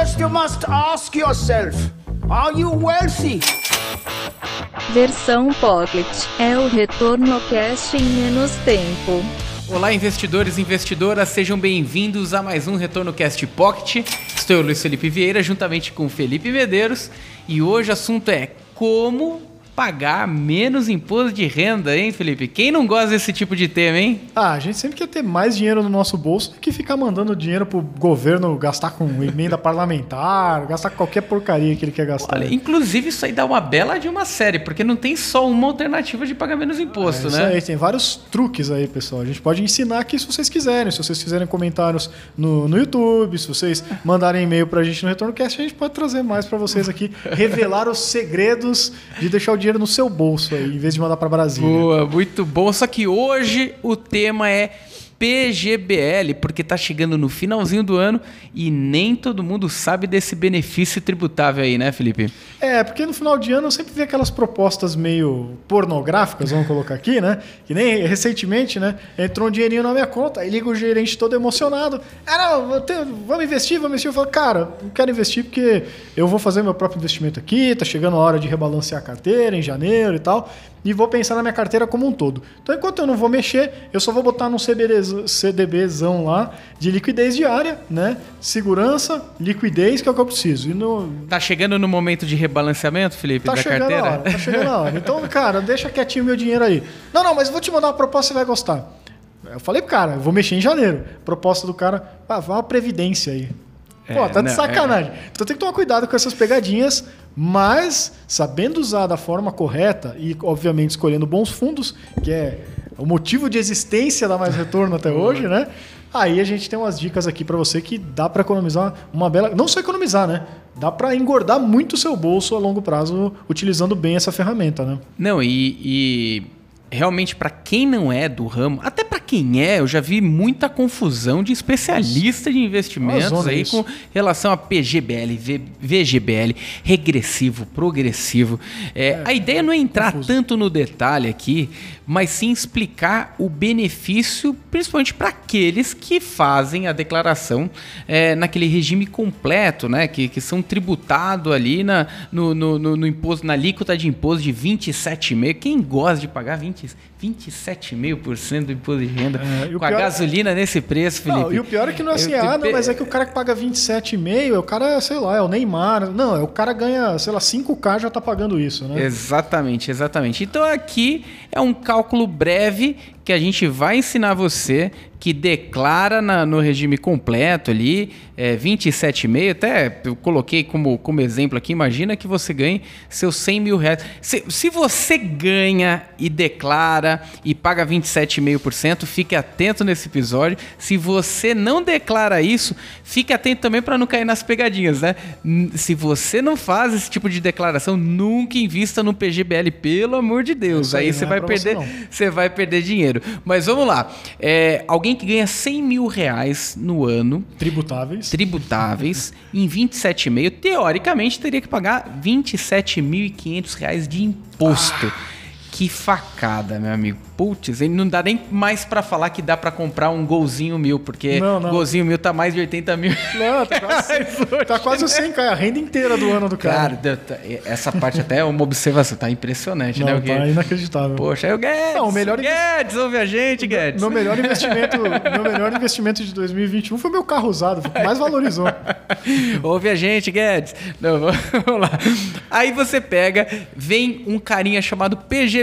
First, you must ask yourself Are you wealthy? Versão Pocket é o retorno cash em menos tempo. Olá, investidores e investidoras, sejam bem-vindos a mais um Retorno Cast Pocket. Estou eu, Luiz Felipe Vieira, juntamente com Felipe Medeiros, e hoje o assunto é como pagar menos imposto de renda, hein, Felipe? Quem não gosta desse tipo de tema, hein? Ah, a gente sempre quer ter mais dinheiro no nosso bolso do que ficar mandando dinheiro pro governo gastar com emenda parlamentar, gastar qualquer porcaria que ele quer gastar. Olha, inclusive isso aí dá uma bela de uma série, porque não tem só uma alternativa de pagar menos imposto, é, né? Aí, tem vários truques aí, pessoal. A gente pode ensinar aqui se vocês quiserem. Se vocês fizerem comentários no, no YouTube, se vocês mandarem e-mail pra gente no Retorno Cast, a gente pode trazer mais para vocês aqui, revelar os segredos de deixar o dinheiro no seu bolso aí, em vez de mandar para Brasília. Boa, muito bom. Só que hoje o tema é PGBL, porque está chegando no finalzinho do ano e nem todo mundo sabe desse benefício tributável aí, né, Felipe? É, porque no final de ano eu sempre vi aquelas propostas meio pornográficas, vamos colocar aqui, né? Que nem recentemente, né? Entrou um dinheirinho na minha conta, aí liga o gerente todo emocionado. Não, vamos investir, vamos investir. Eu falo, cara, não quero investir porque eu vou fazer meu próprio investimento aqui, tá chegando a hora de rebalancear a carteira em janeiro e tal e vou pensar na minha carteira como um todo. Então, enquanto eu não vou mexer, eu só vou botar num CDBzão lá de liquidez diária, né? Segurança, liquidez, que é o que eu preciso. E no... Tá chegando no momento de rebalanceamento, Felipe, tá da chegando carteira? Hora, tá chegando a hora. Então, cara, deixa quietinho meu dinheiro aí. Não, não, mas eu vou te mandar uma proposta, você vai gostar. Eu falei pro cara, vou mexer em janeiro. Proposta do cara, ah, vai uma previdência aí. Pô, tá de não, sacanagem. É... Então tem que tomar cuidado com essas pegadinhas, mas sabendo usar da forma correta e, obviamente, escolhendo bons fundos, que é o motivo de existência da Mais Retorno até hoje, né? Aí a gente tem umas dicas aqui para você que dá para economizar uma bela. Não só economizar, né? Dá para engordar muito o seu bolso a longo prazo utilizando bem essa ferramenta, né? Não, e, e realmente para quem não é do ramo, até para quem é, eu já vi muita confusão de especialista de investimentos aí com relação a PGBL, VGBL, regressivo, progressivo. É, é, a ideia não é entrar confuso. tanto no detalhe aqui, mas sim explicar o benefício, principalmente para aqueles que fazem a declaração é, naquele regime completo, né? Que, que são tributados ali na, no, no, no, no imposto, na alíquota de imposto de 27,5%. Quem gosta de pagar 20, 27,5% do imposto de renda é, com a gasolina nesse preço, Felipe? Não, e o pior é que não é assim, eu, ah, não, mas é que o cara que paga 27,5%, o cara, sei lá, é o Neymar. Não, é o cara ganha, sei lá, 5K já tá pagando isso, né? Exatamente, exatamente. Então aqui é um cálculo breve que a gente vai ensinar você que declara na, no regime completo ali, é, 27,5, até eu coloquei como, como exemplo aqui, imagina que você ganhe seus 100 mil reais. Se, se você ganha e declara e paga 27,5%, fique atento nesse episódio. Se você não declara isso, fique atento também para não cair nas pegadinhas, né? Se você não faz esse tipo de declaração, nunca invista no PGBL, pelo amor de Deus. aí, aí você é vai perder, você vai perder dinheiro. Mas vamos lá. É, alguém que ganha 100 mil reais no ano. Tributáveis. Tributáveis. em 27,5, teoricamente teria que pagar 27.500 reais de imposto. Ah. Que facada, meu amigo. Putz, não dá nem mais para falar que dá para comprar um golzinho mil, porque não, não. golzinho mil tá mais de 80 mil. Não, tá quase, tá quase 100, cara. A renda inteira do ano do cara. Cara, tá, essa parte até é uma observação. Tá impressionante, não, né? Porque, tá inacreditável. Poxa, aí o Guedes. Não, o melhor Guedes, ouve a gente, Guedes. Meu melhor investimento, meu melhor investimento de 2021 foi meu carro usado, foi o que mais valorizou. ouve a gente, Guedes. Não, vamos lá. Aí você pega, vem um carinha chamado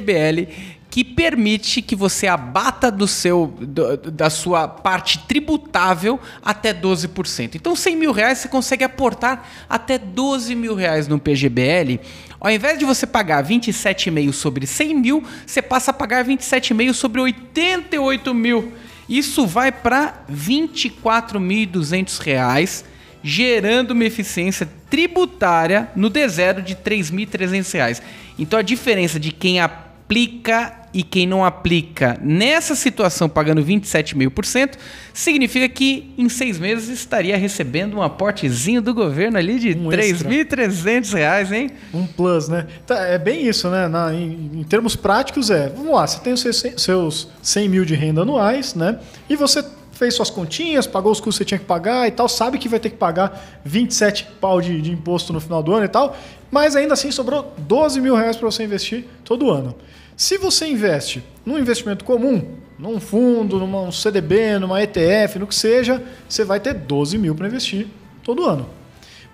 PGBL que permite que você abata do seu, do, da sua parte tributável até 12%. Então, 100 mil reais você consegue aportar até 12 mil reais no PGBL. Ao invés de você pagar 27,5 sobre 100 mil, você passa a pagar 27,5 sobre 88 mil. Isso vai para 24.200 reais, gerando uma eficiência tributária no D0 de 3.300 reais. Então a diferença de quem aplica e quem não aplica nessa situação pagando 27,5%, significa que em seis meses estaria recebendo um aportezinho do governo ali de um 3.300 reais, hein? Um plus, né? Tá, é bem isso, né? Na, em, em, termos práticos é, vamos lá, você tem os seus, seus 100 mil de renda anuais, né? E você fez suas continhas, pagou os custos que você tinha que pagar e tal, sabe que vai ter que pagar 27 pau de, de imposto no final do ano e tal, mas ainda assim sobrou 12 mil reais para você investir todo ano. Se você investe num investimento comum, num fundo, num CDB, numa ETF, no que seja, você vai ter 12 mil para investir todo ano.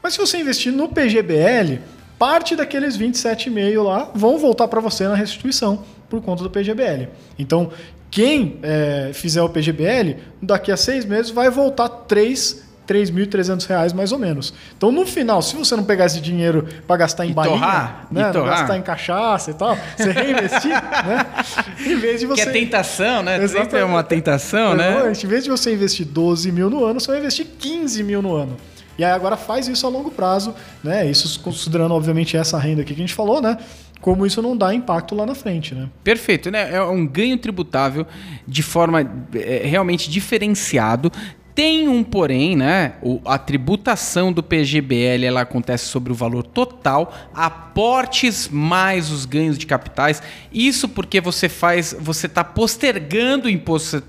Mas se você investir no PGBL, parte daqueles 27,5 lá vão voltar para você na restituição por conta do PGBL. Então, quem é, fizer o PGBL, daqui a seis meses vai voltar 3 3.300 reais mais ou menos. Então, no final, se você não pegar esse dinheiro para gastar em E balinha, torrar, né, gastar em cachaça e tal, você reinvestir, né? Em vez de Que você... é tentação, né? Sempre é Exatamente. uma tentação, né? Exatamente. Em vez de você investir 12 mil no ano, você vai investir 15 mil no ano. E aí agora faz isso a longo prazo, né? Isso considerando, obviamente, essa renda aqui que a gente falou, né? Como isso não dá impacto lá na frente, né? Perfeito, né? É um ganho tributável de forma é, realmente diferenciado. Tem um porém, né? O- a tributação do PGBL ela acontece sobre o valor total, aportes mais os ganhos de capitais. Isso porque você faz, você está postergando o imposto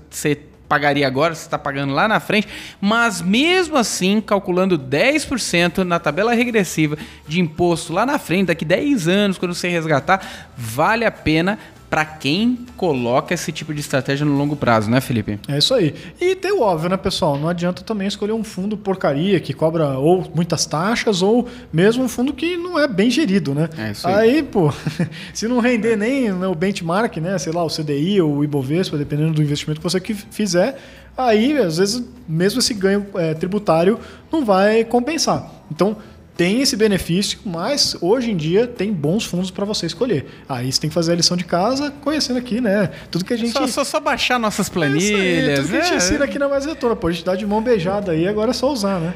pagaria agora, você está pagando lá na frente, mas mesmo assim, calculando 10% na tabela regressiva de imposto lá na frente, daqui 10 anos, quando você resgatar, vale a pena para quem coloca esse tipo de estratégia no longo prazo, né, Felipe? É isso aí. E tem o óbvio, né, pessoal? Não adianta também escolher um fundo porcaria que cobra ou muitas taxas ou mesmo um fundo que não é bem gerido, né? É isso aí. aí, pô, se não render nem né, o benchmark, né, sei lá, o CDI ou o Ibovespa, dependendo do investimento que você que fizer, aí às vezes mesmo esse ganho é, tributário não vai compensar. Então, tem esse benefício, mas hoje em dia tem bons fundos para você escolher. Aí você tem que fazer a lição de casa, conhecendo aqui, né? Tudo que a gente Só, só, só baixar nossas planilhas. isso aí, tudo que a gente né? ensina aqui na Mais Retorno. Pô, a gente dá de mão beijada aí, agora é só usar, né?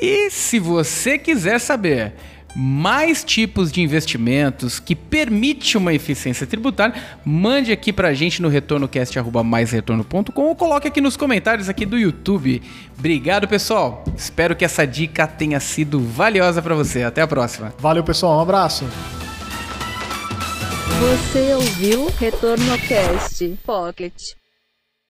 E se você quiser saber mais tipos de investimentos que permite uma eficiência tributária, mande aqui pra gente no retornocast@maisretorno.com ou coloque aqui nos comentários aqui do YouTube. Obrigado, pessoal. Espero que essa dica tenha sido valiosa pra você. Até a próxima. Valeu, pessoal. Um abraço. Você ouviu Retorno Cast Pocket.